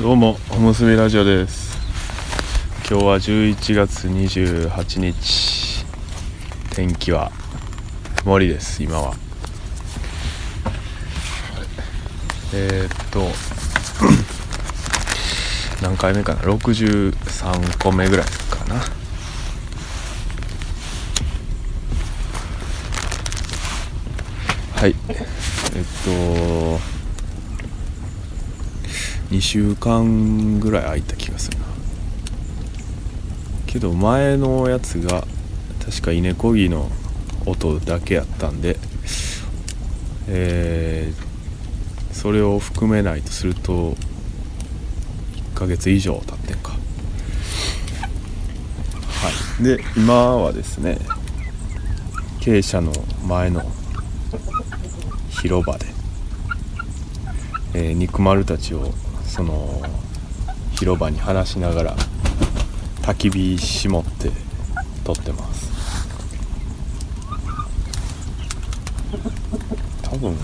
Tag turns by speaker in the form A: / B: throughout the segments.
A: どうもおむすびラジオです。今日は11月28日。天気は曇りです今は。えー、っと 何回目かな？63個目ぐらいかな。はい。えっと2週間ぐらい空いた気がするな。けど前のやつが確か稲こぎの音だけやったんでえー、それを含めないとすると1ヶ月以上経ってんか。はい。で今はですね傾斜の前の広場で、えー、肉丸たちをその広場に話しながら焚き火絞って撮ってます。多分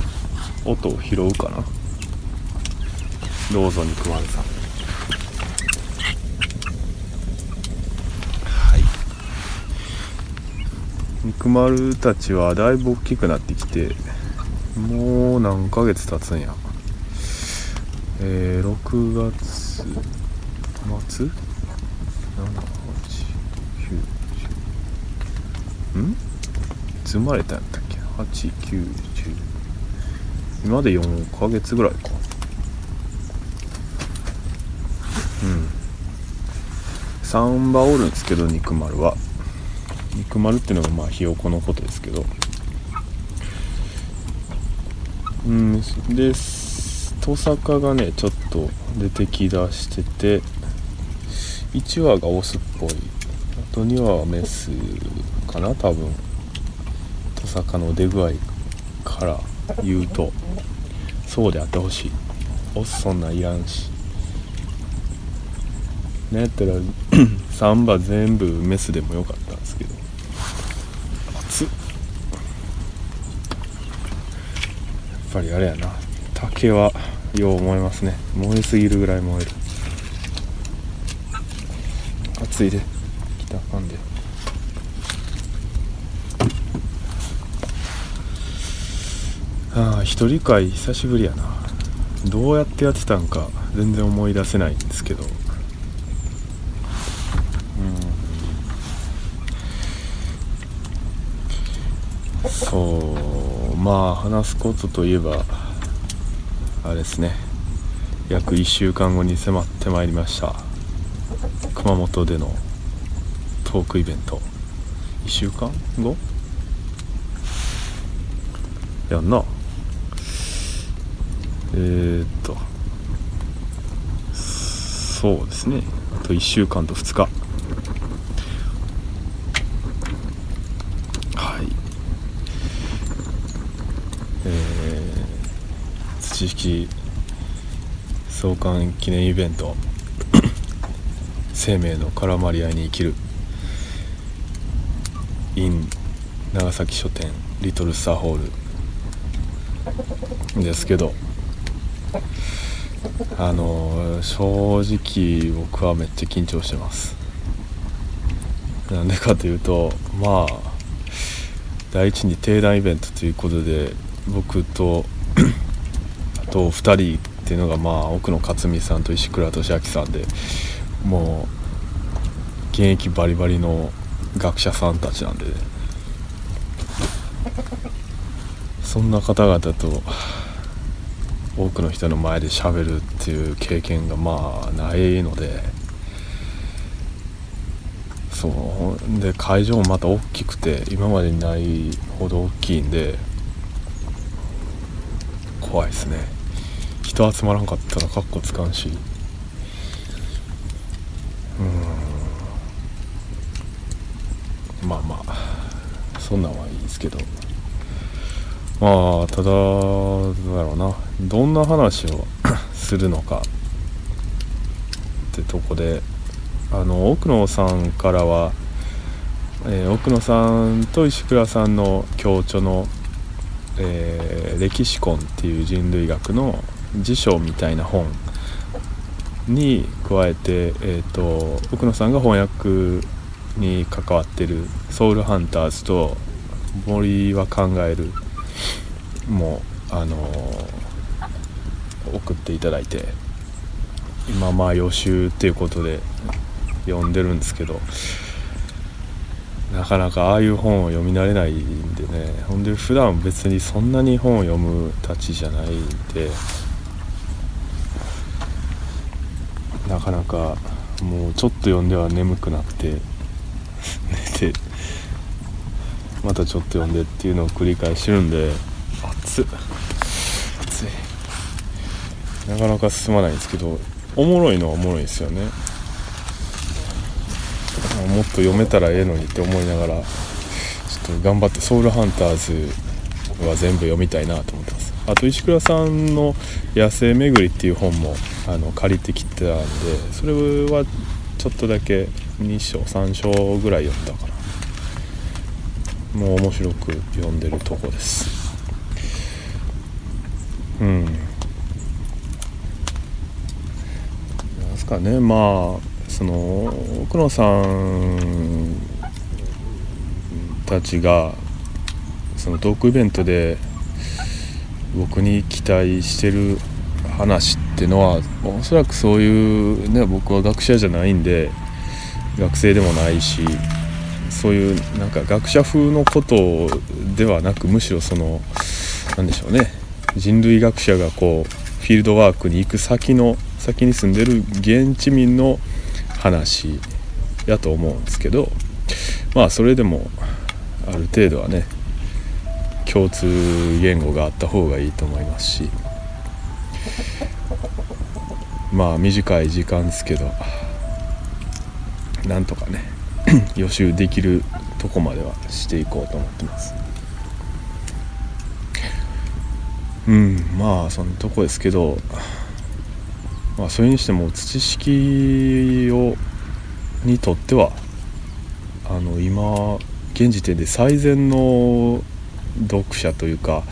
A: 音を拾うかな。どうぞ肉丸さん。はい。肉丸たちはだいぶ大きくなってきてもう何ヶ月経つんや。えー、6月末？7 8 9 10ん？いつ生まれたんやったっけ？8910今で4ヶ月ぐらいか。うん。3羽おるんですけど肉丸は。肉丸っていうのがまあひよこのことですけど。うん。です。トサカがねちょっと出てきだしてて1羽がオスっぽい。あと2羽はメスかな多分。トサカの出具合から言うと。そうであってほしい。オスそんないらんし。なんやったら 3羽全部メスでもよかったんですけど。熱っ。やっぱりあれやな。竹はよう思いますね。燃えすぎるぐらい燃える。暑いで。来たかんで。ああ一人会久しぶりやな。どうやってやってたんか全然思い出せないんですけど。うん。そう。まあ話すことといえばあれですね。約1週間後に迫ってまいりました。熊本でのトークイベント。1週間後？やんな。えー、っと。そうですね。あと1週間と2日はいえー知識創刊記念イベント 生命の絡まり合いに生きる。in 長崎書店リトルスターホール。ですけどあの正直僕はめっちゃ緊張してます。なんでかというとまあ第一に定談イベントということで僕とと2人っていうのがまあ奥野克美さんと石倉俊明さんでもう現役バリバリの学者さんたちなんで、ね、そんな方々と多くの人の前でしゃべるっていう経験がまあないのでそうで会場もまた大きくて今までにないほど大きいんで怖いですね。人集まらんかったらカッコつかんし。うん。まあまあ。そんなんはいいですけど。まあただどうだろうな。どんな話を するのか。ってとこであの奥野さんからは、えー、奥野さんと石倉さんの共著の、えー、歴史婚っていう人類学の辞書みたいな本に加えて、えーと、奥野さんが翻訳に関わってる「ソウルハンターズ」と「森は考える」もあのー、送っていただいて今まあ予習っていうことで読んでるんですけどなかなかああいう本を読み慣れないんでねほんで普段別にそんなに本を読むたちじゃないんでなかなかもうちょっと読んでは眠くなくて寝てまたちょっと読んでっていうのを繰り返してるんで熱っ。熱い。なかなか進まないんですけどおもろいのはおもろいですよね。もっと読めたらええのにって思いながらちょっと頑張って「ソウルハンターズ」は全部読みたいなと思ってあと石倉さんの「野生巡り」っていう本もあの借りてきてたんでそれはちょっとだけ2章3章ぐらい読んだかな。もう面白く読んでるとこです。うん。なんすかね。まあその奥野さんたちがそのトークイベントで僕に期待してる話ってのはおそらくそういうね僕は学者じゃないんで学生でもないしそういうなんか学者風のことではなくむしろその何でしょうね人類学者がこうフィールドワークに行く先の先に住んでる現地民の話やと思うんですけどまあそれでもある程度はね共通言語があった方がいいと思いますし。まあ短い時間ですけどなんとかね 予習できるとこまではしていこうと思ってます。うんまあそんなとこですけどまあ、それにしても土式をにとってはあの今現時点で最善の読者というか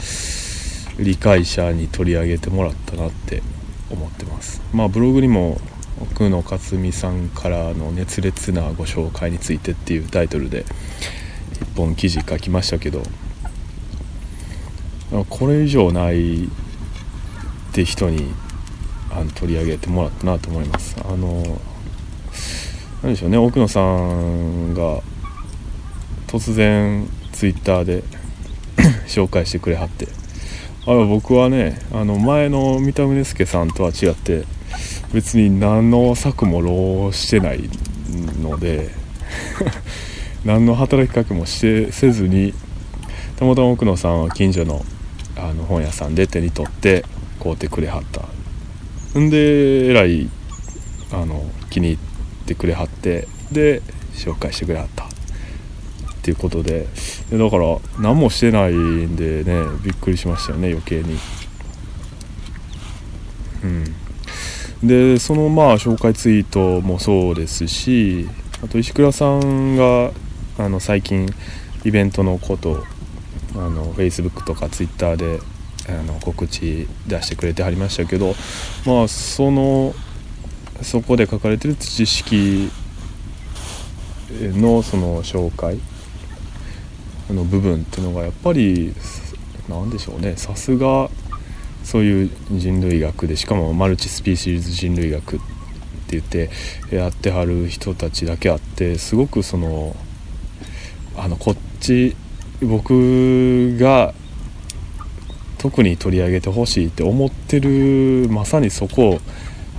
A: 理解者に取り上げてもらったなって思ってます。まあブログにも奥野克美さんからの熱烈なご紹介についてっていうタイトルで一本記事書きましたけどこれ以上ないって人にあの取り上げてもらったなと思います。あの何でしょうね。奥野さんが突然ツイッターで紹介してくれはって。あ僕はねあの前の三田宗介さんとは違って別に何の策も浪してないので 何の働きかけもしてせずにたまたま奥野さんは近所のあの本屋さんで手に取って買うてくれはった。んでえらいあの気に入ってくれはってで紹介してくれはった。っていうことでだから何もしてないんでねびっくりしましたよね余計に。うん、でそのまあ紹介ツイートもそうですしあと石倉さんがあの最近イベントのことあの Facebook とか Twitter であの告知出してくれてはりましたけどまあそのそこで書かれてる知識のその紹介の部分っていうのがやっぱり何でしょうね。さすがそういう人類学でしかもマルチスピーシーズ人類学って言ってやってはる人たちだけあってすごくそのあのこっち僕が特に取り上げてほしいって思ってるまさにそこを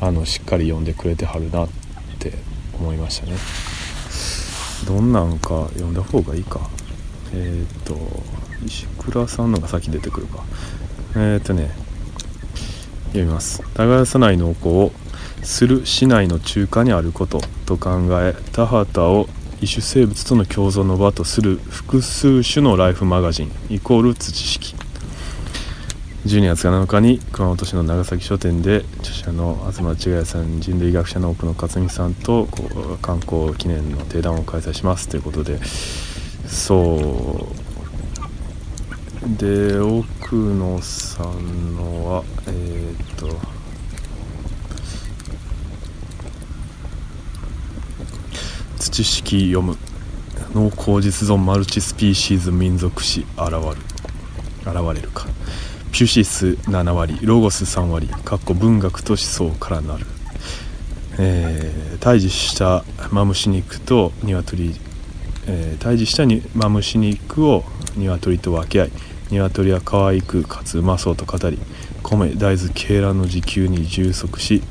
A: あのしっかり読んでくれてはるなって思いましたね。どんなんか読んだ方がいいか。えっ、と石倉さんのが先出てくるか。えっ、とね読みます。耕さない農耕をする市内の中華にあることと考え田畑を異種生物との共存の場とする複数種のライフマガジンイコール土式。12月7日に熊本市の長崎書店で著者の東千賀さん人類学者の奥野克美さんと観光記念の定談を開催します。ということでそう。で奥野さんのはえー、っと。土式読む。濃厚実存マルチスピーシーズ民族史現る。現れるか。ピュシス7割ロゴス3割かっこ文学と思想からなる、えー、退治したマムシ肉と鶏えー、退治したにマムシ肉を鶏と分け合い鶏は可愛くかつうまそうと語り米大豆鶏卵の自給に充足し、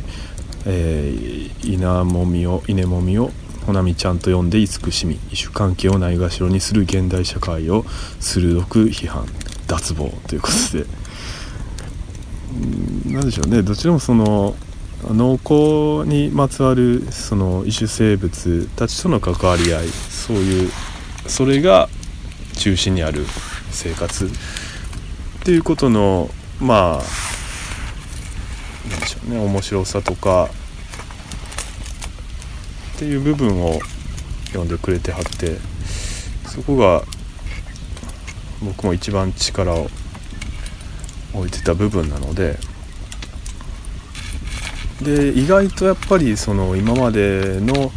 A: えー、稲もみを稲もみをほなみちゃんと呼んで慈しみ異種関係をないがしろにする現代社会を鋭く批判脱帽ということで。何でしょうね。どちらもその農耕にまつわるその異種生物たちとの関わり合いそういうそれが中心にある生活っていうことのまあ何でしょうね面白さとかっていう部分を読んでくれてはってそこが僕も一番力を置いてた部分なのでで意外とやっぱりその今までの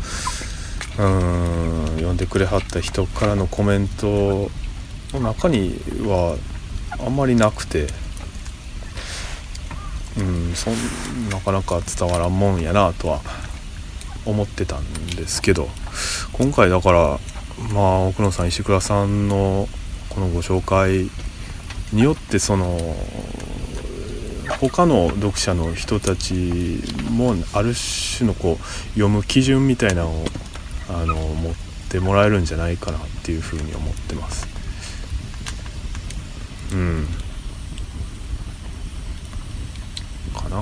A: うん読んでくれはった人からのコメントの中にはあんまりなくてうんそんなかなか伝わらんもんやなとは思ってたんですけど今回だからまあ奥野さん石倉さんのこのご紹介によってその他の読者の人たちもある種のこう読む基準みたいなのをあの持ってもらえるんじゃないかなっていうふうに思ってます。うんかな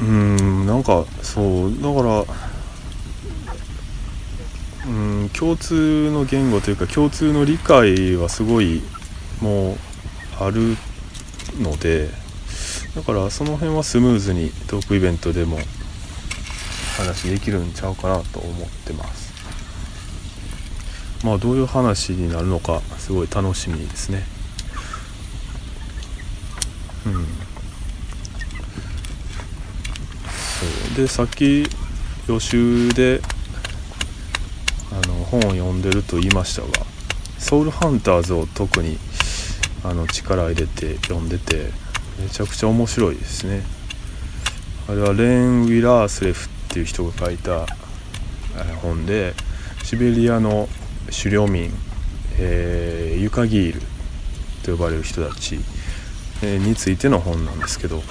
A: うんなんかそうだからうん共通の言語というか共通の理解はすごいもあるのでだからその辺はスムーズにトークイベントでも話できるんちゃうかなと思ってます。まあどういう話になるのかすごい楽しみですね。うん。そう。でさっき予習であの本を読んでると言いましたが「ソウルハンターズ」を特にあの力入れて読んでてめちゃくちゃ面白いですね。あれはレーン・ウィラースレフっていう人が書いた本でシベリアの狩猟民、えー、ユカギールと呼ばれる人たち、についての本なんですけど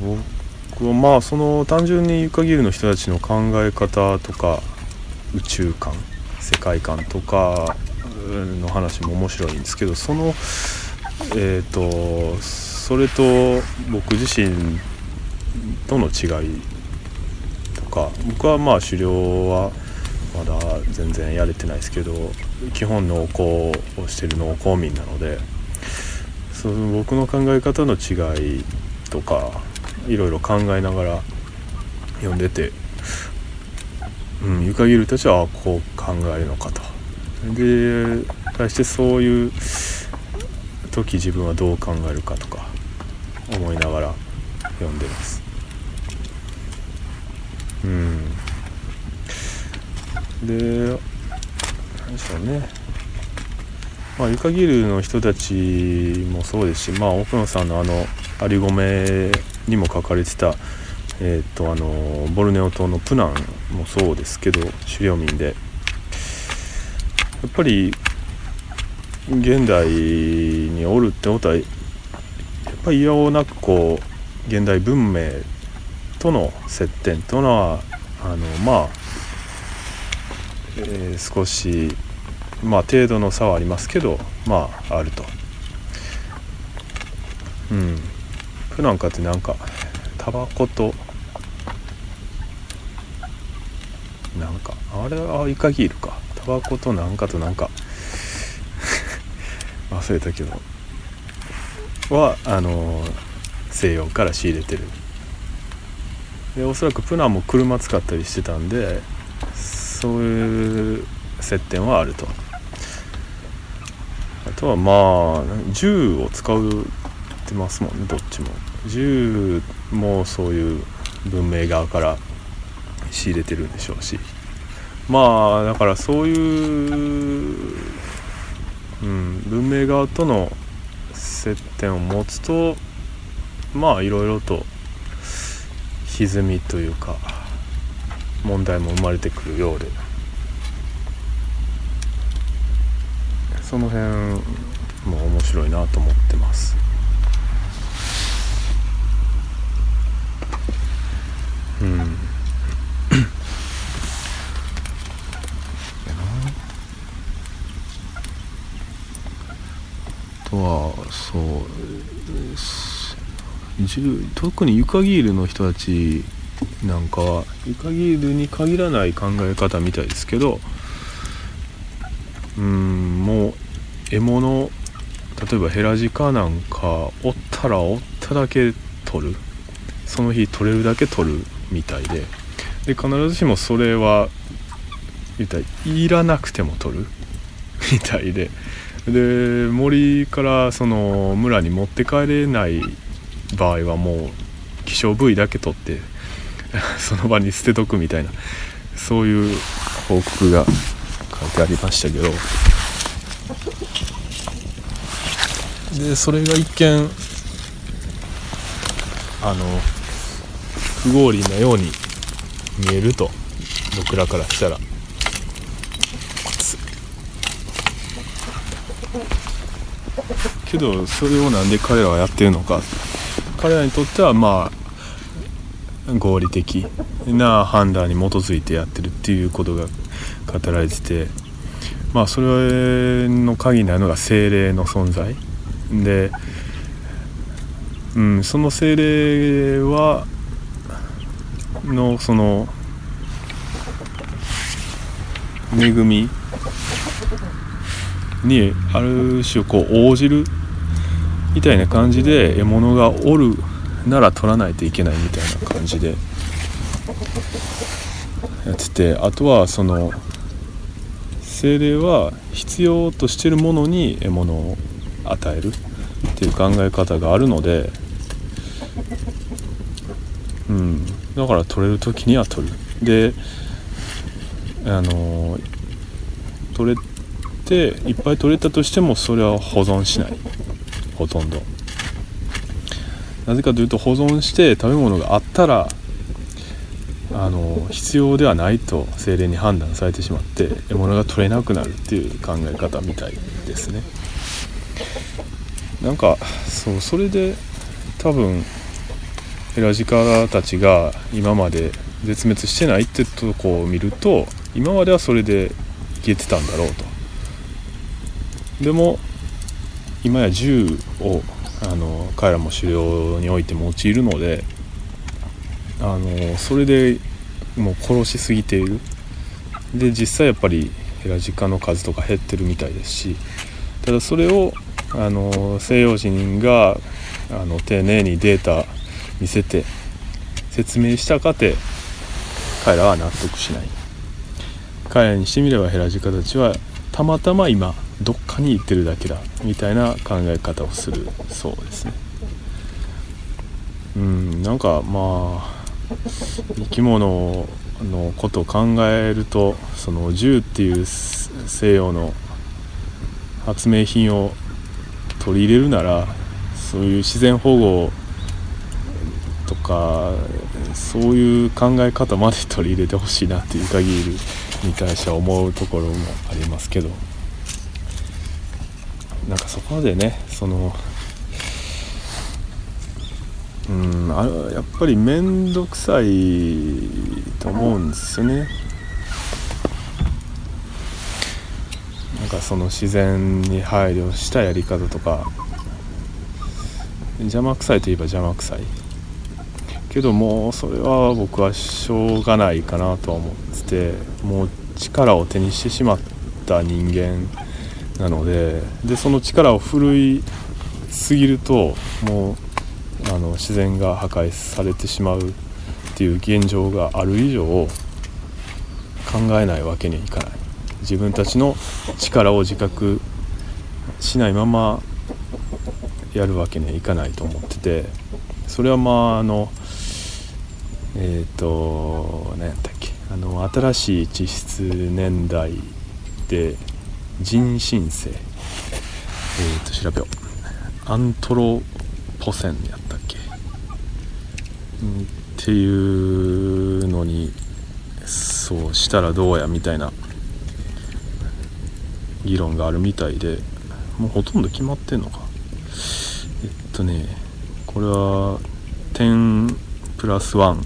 A: 僕はまあその単純にユカギールの人たちの考え方とか宇宙観世界観とかの話も面白いんですけどそのえっ、ー、とそれと僕自身との違いとか僕はまあ狩猟はまだ全然やれてないですけど基本農耕をしてる農耕民なのでその僕の考え方の違いとかいろいろ考えながら読んでて、うん、ユカギルたちはこう考えるのかと。で対してそういう時自分はどう考えるかとか思いながら読んでます。うん。で何でしょうね。まあゆかぎるの人たちもそうですしまあ奥野さんのあのアリゴメにも書かれてたえっ、ー、とあのボルネオ島のプナンもそうですけど狩猟民で。やっぱり現代におるってことはやっぱり嫌をなくこう現代文明との接点というのはあのまあ、えー、少しまあ程度の差はありますけどまああると。うん。プランカってなんかタバコとなんかあれはイカギールかバコとなんかとなんか。忘れたけど。はあの西洋から仕入れてる。でおそらくプナも車使ったりしてたんでそういう接点はあると。あとはまあ銃を使うってますもんねどっちも。銃もそういう文明側から仕入れてるんでしょうし。まあだからそういう、うん、文明側との接点を持つとまあいろいろと歪みというか問題も生まれてくるようでその辺も面白いなと思ってます。うんはそう特にユカギールの人たちなんかはユカギールに限らない考え方みたいですけどうんもう獲物例えばヘラジカなんかおったらおっただけ取る。その日取れるだけ取るみたいで。で必ずしもそれは言ったらいらなくても取る。みたいで。で森からその村に持って帰れない場合はもう希少部位だけ取って その場に捨てとくみたいなそういう報告が書いてありましたけど。でそれが一見あの不合理なように見えると僕らからしたら。けどそれをなんで彼らはやってるのか。彼らにとってはまあ合理的な判断に基づいてやってるっていうことが語られててまあそれの鍵になるのが精霊の存在。で、うん、その精霊はのその恵みにある種こう応じるみたいな感じで獲物がおるなら取らないといけないみたいな感じでやっててあとはその精霊は必要としてるものに獲物を与えるっていう考え方があるのでうん。だから取れる時には取る。であの取れていっぱい取れたとしてもそれは保存しない。ほとんど。なぜかというと保存して食べ物があったらあの必要ではないと精霊に判断されてしまって獲物が取れなくなるっていう考え方みたいですね。なんかそうそれで多分ヘラジカたちが今まで絶滅してないってとこを見ると今まではそれでいけてたんだろうと。でも今や銃をあの彼らも狩猟において用いるのであのそれでもう殺しすぎている。で実際やっぱりヘラジカの数とか減ってるみたいですしただそれをあの西洋人があの丁寧にデータ見せて説明したかて彼らは納得しない。彼らにしてみればヘラジカたちはたまたま今どっかに行ってるだけだみたいな考え方をするそうですね。うんなんかまあ生き物のことを考えるとその銃っていう西洋の発明品を取り入れるならそういう自然保護とかそういう考え方まで取り入れてほしいなっていう限りに対しては思うところもありますけど。なんかそこまでねそのうんあやっぱり面倒くさいと思うんですよね。なんかその自然に配慮したやり方とか邪魔くさいといえば邪魔くさいけどもそれは僕はしょうがないかなとは思っててもう力を手にしてしまった人間なのででその力を振るいすぎるともうあの自然が破壊されてしまうっていう現状がある以上考えないわけにはいかない。自分たちの力を自覚しないままやるわけにはいかないと思っててそれはまああのえっ、ー、と何やったっけあの新しい地質年代で人新世えっ、ー、と調べよう。アントロポセンやったっけ、ん、っていうのにそうしたらどうやみたいな議論があるみたいでもうほとんど決まってんのか。えっとねこれは10プラス1っ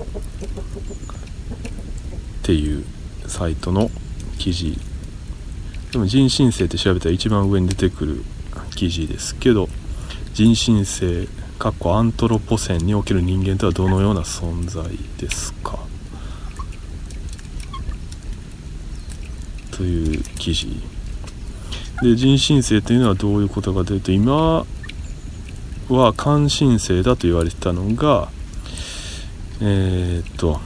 A: ていうサイトの記事でも人新世って調べたら一番上に出てくる記事ですけど人新世かっこアントロポセンにおける人間とはどのような存在ですか？という記事。で人新世というのはどういうことかというと今は感新世だと言われてたのがえー、っと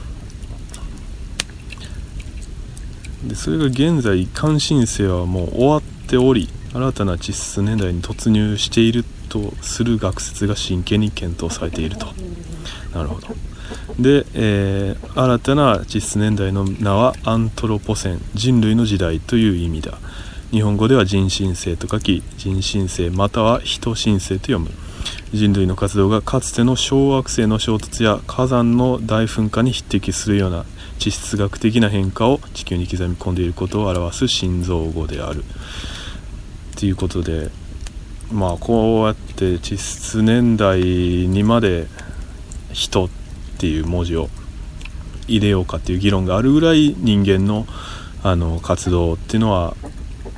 A: でそれが現在感新世はもう終わっており新たな地質年代に突入しているとする学説が真剣に検討されていると。なるほど。で、えー、新たな地質年代の名はアントロポセン人類の時代という意味だ。日本語では人新世と書き人新世または人新世と読む。人類の活動がかつての小惑星の衝突や火山の大噴火に匹敵するような地質学的な変化を地球に刻み込んでいることを表す心臓語であるということでまあこうやって地質年代にまで「人」っていう文字を入れようかっていう議論があるぐらい人間のあの活動っていうのは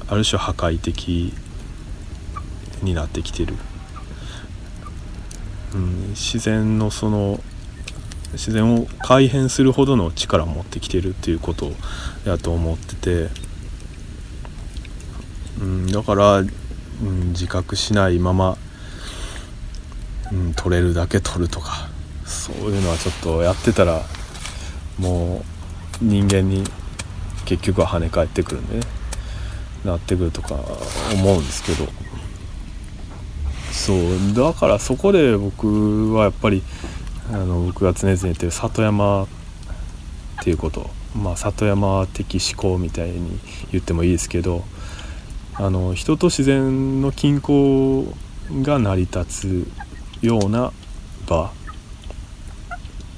A: ある種破壊的になってきてる、うん、自然のその自然を改変するほどの力を持ってきてるっていうことやと思ってて、うん、だからうん、自覚しないまま、うん、取れるだけ取るとかそういうのはちょっとやってたらもう人間に結局は跳ね返ってくるんでねなってくるとか思うんですけど。そうだからそこで僕はやっぱりあの僕が常々言ってる里山っていうこと。まあ里山的思考みたいに言ってもいいですけどあの人と自然の均衡が成り立つような場。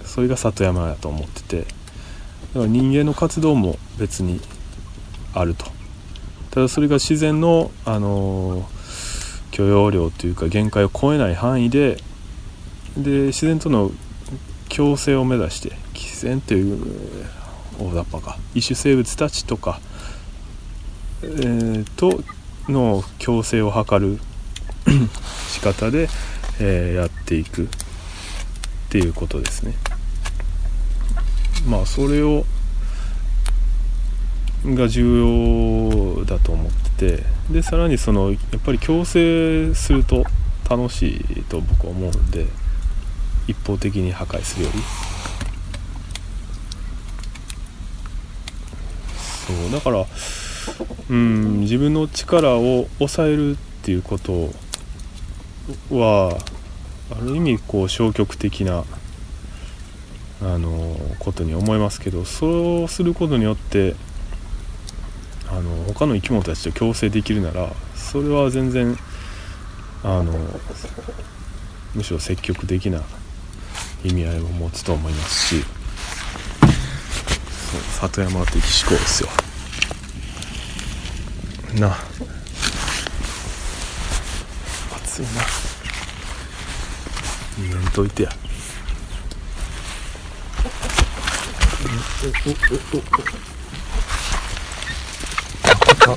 A: それが里山やと思ってて。だから人間の活動も別にあると。ただそれが自然の、あの許容量というか限界を超えない範囲でで自然との共生を目指して自然という大雑把か異種生物たちとかえー、との共生を図る 仕方で、えー、やっていくっていうことですね。まあそれをが重要だと思っててでさらにそのやっぱり共生すると楽しいと僕は思うんで一方的に破壊するより。そうだからうん自分の力を抑えるっていうことはある意味こう消極的なあのことに思いますけどそうすることによってあの他の生き物たちと共生できるならそれは全然あのむしろ積極的な意味合いを持つと思いますしそう里山的思考ですよ。な。暑いな。逃げんといてや。おお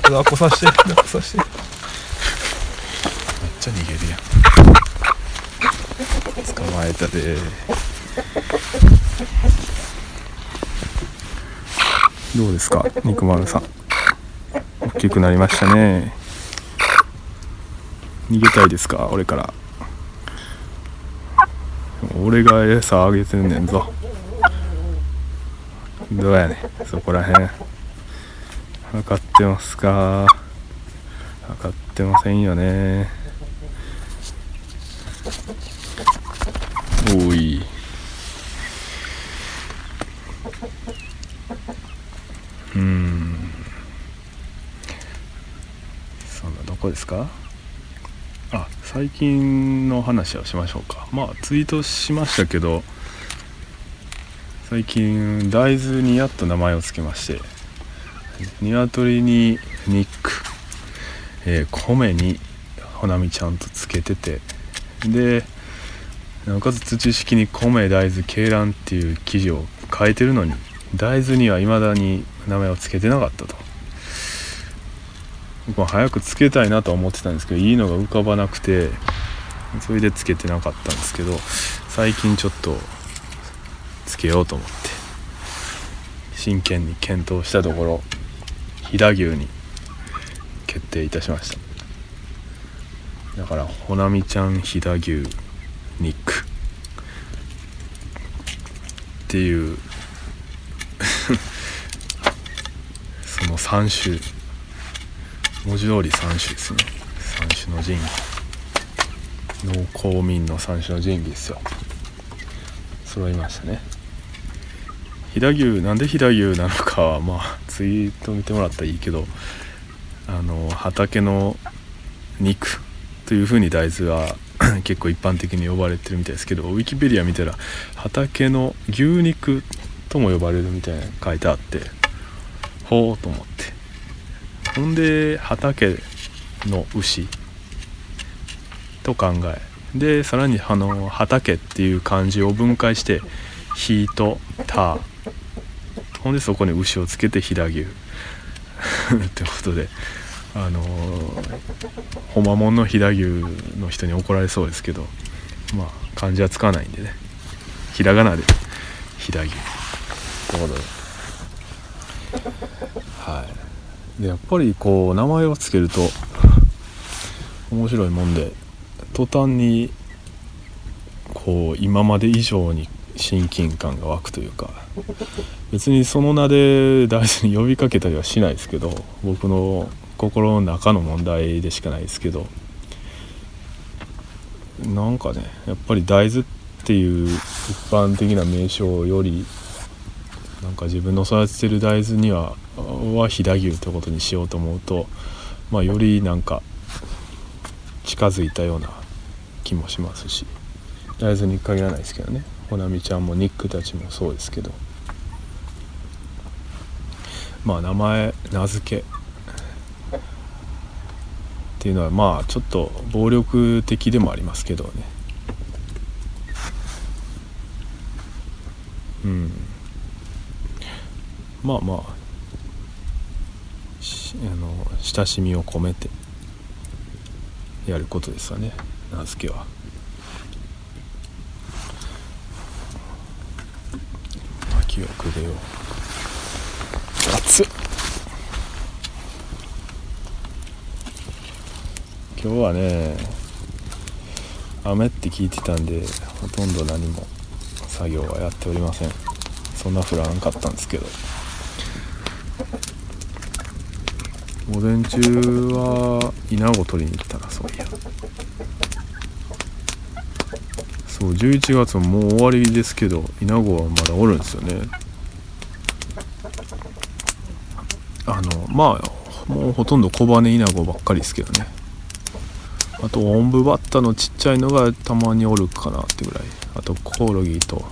A: おおあこさして抱っこさしてめっちゃ逃げるやん。捕まえたで。どうですか肉丸さん。大きくなりましたね。逃げたいですか俺から。俺が餌あげてんねんぞ。どうやねんそこらへん分かってますか。分かってませんよねおいですか？あ最近の話をしましょうか。まあツイートしましたけど最近大豆にやっと名前を付けまして鶏にニック、えー、米にほなみちゃんとつけててでなおかつ土式に米大豆鶏卵っていう記事を変えてるのに大豆には未だに名前を付けてなかったと。僕は早くつけたいなとは思ってたんですけどいいのが浮かばなくてそれでつけてなかったんですけど最近ちょっとつけようと思って真剣に検討したところ飛騨牛に決定いたしました。だからほなみちゃん飛騨牛ニックっていう その3種文字通り3種ですね。3種の神器。農公民の3種の神器ですよ。揃いましたね。飛騨牛なんで飛騨牛なのかはまあツイート見てもらったらいいけどあの畑の肉というふうに大豆は 結構一般的に呼ばれてるみたいですけどウィキペディア見たら畑の牛肉とも呼ばれるみたいな書いてあってほうと思って。ほんで畑の牛と考えでさらにあの畑っていう漢字を分解して「ひ」と「た」ほんでそこに牛をつけて飛騨牛ってことであのほまもんの飛騨牛の人に怒られそうですけどまあ漢字は使わないんでね。ひらがなで飛騨牛ってことではいでやっぱりこう名前を付けると面白いもんで途端にこう今まで以上に親近感が湧くというか別にその名で大事に呼びかけたりはしないですけど僕の心の中の問題でしかないですけどなんかねやっぱり大豆っていう一般的な名称よりなんか自分の育ててる大豆にはは飛騨牛ってことにしようと思うと、まあ、よりなんか近づいたような気もしますし大豆に限らないですけどね。ほなみちゃんもニックたちもそうですけど。まあ名前名付け。っていうのはまあちょっと暴力的でもありますけどね。うん。まあまああの親しみを込めてやることですわね。名付けは。薪をくべよ熱っ。今日はね雨って聞いてたんでほとんど何も作業はやっておりません。そんな降らんかったんですけど。午前中は稲子取りに行ったなそういや。そう11月ももう終わりですけど稲子はまだおるんですよね。あのまあもうほとんど小羽稲子ばっかりですけどね。あとおんぶバッタのちっちゃいのがたまにおるかなってぐらい。あとコオロギと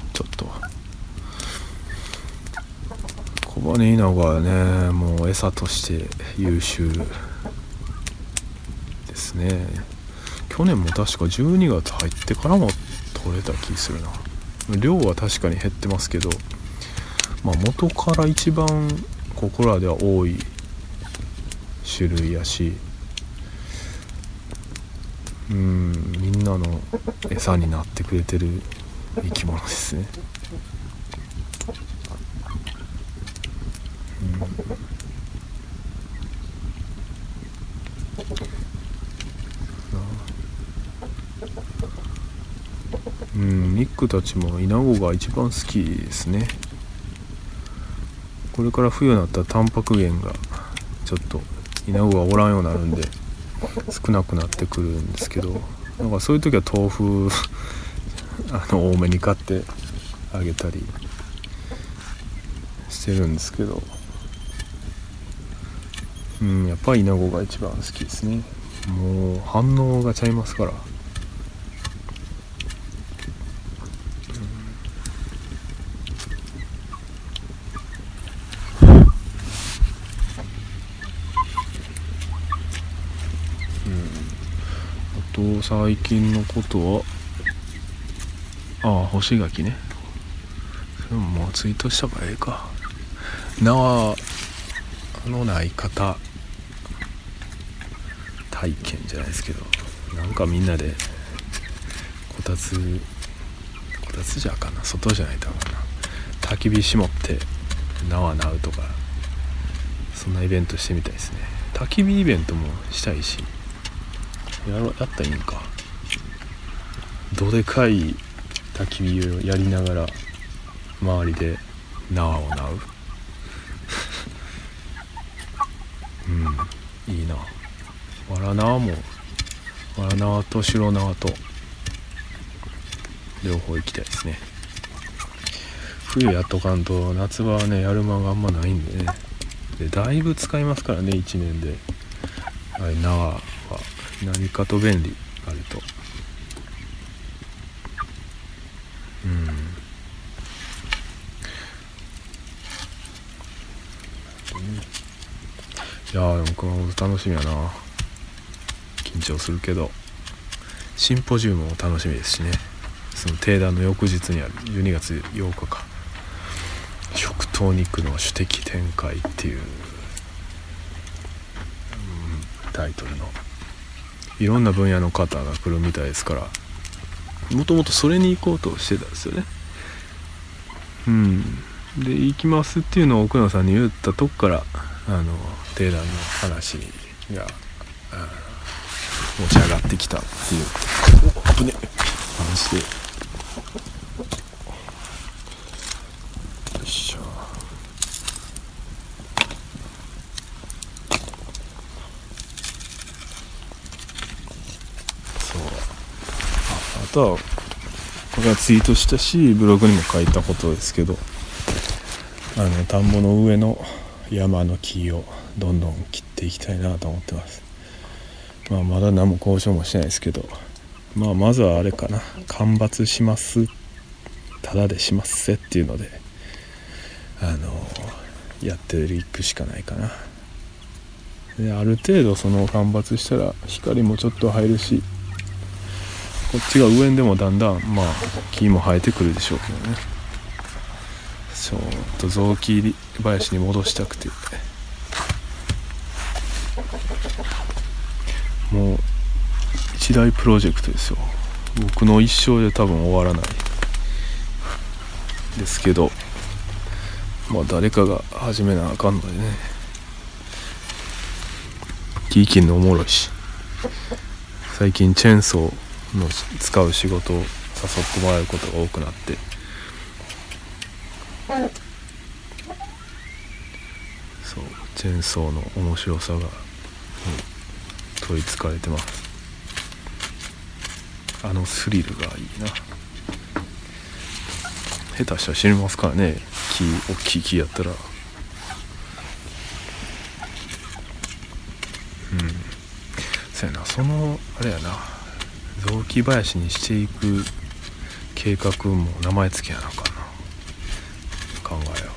A: ちょっと小羽稲子はねもう餌として優秀ですね。去年も確か12月入ってからも取れた気するな。量は確かに減ってますけど、まあ、元から一番ここらでは多い種類やしうんみんなの餌になってくれてる生き物ですね。うんミックたちもイナゴが一番好きですね。これから冬になったらタンパク源がちょっとイナゴがおらんようになるんで少なくなってくるんですけどなんかそういう時は豆腐 あの多めに買ってあげたりしてるんですけど。うんやっぱりイナゴが一番好きですね。もう反応がちゃいますから。うん、あと最近のことはああ干し柿ね。それももうツイートしたからええか。縄のない方。体験じゃないですけどなんかみんなでこたつこたつじゃあかんな。外じゃないとあかな。焚き火絞って縄なうとかそんなイベントしてみたいですね。焚き火イベントもしたいしやろやったらいいんか。どでかい焚き火をやりながら周りで縄をなう。うんいいな。わら縄もわら縄と白縄と両方行きたいですね。冬やっとかんと夏場はねやる間があんまないんでね。でだいぶ使いますからね1年で。あれ縄は何かと便利あると。うん。いやーでも熊本楽しみやな。緊張するけどシンポジウムも楽しみですしね。その定談の翌日にある12月8日か。食糖肉の主的展開っていう、うん、タイトルの。いろんな分野の方が来るみたいですからもともとそれに行こうとしてたんですよね。うん。で行きますっていうのを奥野さんに言ったとこからあの定談の話が持ち上がってきたっていう。お危ね話でよいしょ。そう。ああとはこれはツイートしたしブログにも書いたことですけどあの田んぼの上の山の木をどんどん切っていきたいなと思ってます。まあまだ何も交渉もしてないですけど。まあまずはあれかな。間伐します。ただでしますせっていうので。あのやっていくしかないかな。である程度その間伐したら光もちょっと入るしこっちが上にでもだんだんまあ木も生えてくるでしょうけどね。ちょっと雑木林に戻したくて。もう一大プロジェクトですよ。僕の一生で多分終わらないですけどまあ誰かが始めなあかんのでね。木切るのおもろいし。最近チェーンソーの使う仕事を誘ってもらえることが多くなって。そうチェーンソーの面白さが、うん、取りつかれてます。あのスリルがいいな。下手したら死にますからね。木大きい木やったら。うん。そやな。そのあれやな。雑木林にしていく計画も名前付けやなかな。考えよ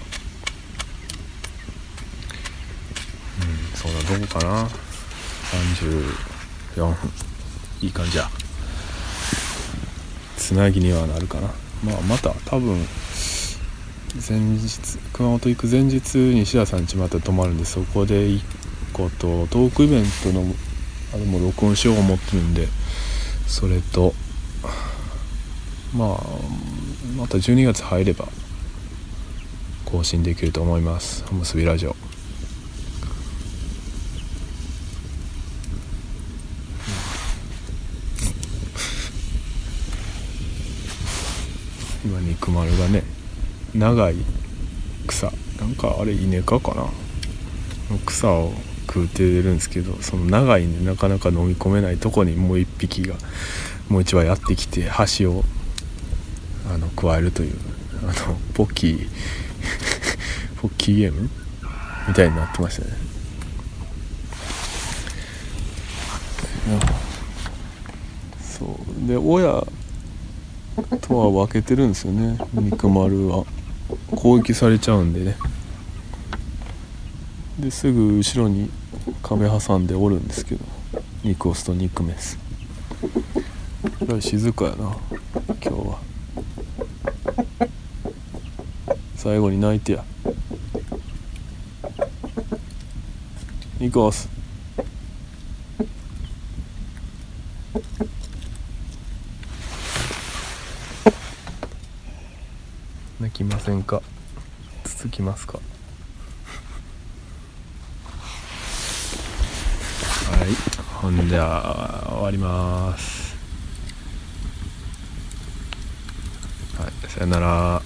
A: う。うん。そんなどこかな。34分。いい感じや。つなぎにはなるかな。まあまた多分前日熊本行く前日に志田さん家また泊まるんでそこで行くことトークイベントのあれも録音しよう思ってるんでそれとまあまた12月入れば更新できると思います。おむすびラジオ。今肉丸がね。長い草。なんかあれ稲かかな。草を食うてるんですけどその長いんでなかなか飲み込めないとこにもう一匹がもう一羽やってきて箸をあの加えるというあのポッキー ポッキーゲーム？みたいになってましたね。そう。で親とは分けてるんですよね。肉丸は。攻撃されちゃうんでね。ですぐ後ろに壁挟んでおるんですけど。肉オスと肉メス。えらい静かやな。今日は。最後に泣いてや。肉オス泣きませんか？続きますか？はいほんじゃ終わります。はいさよなら。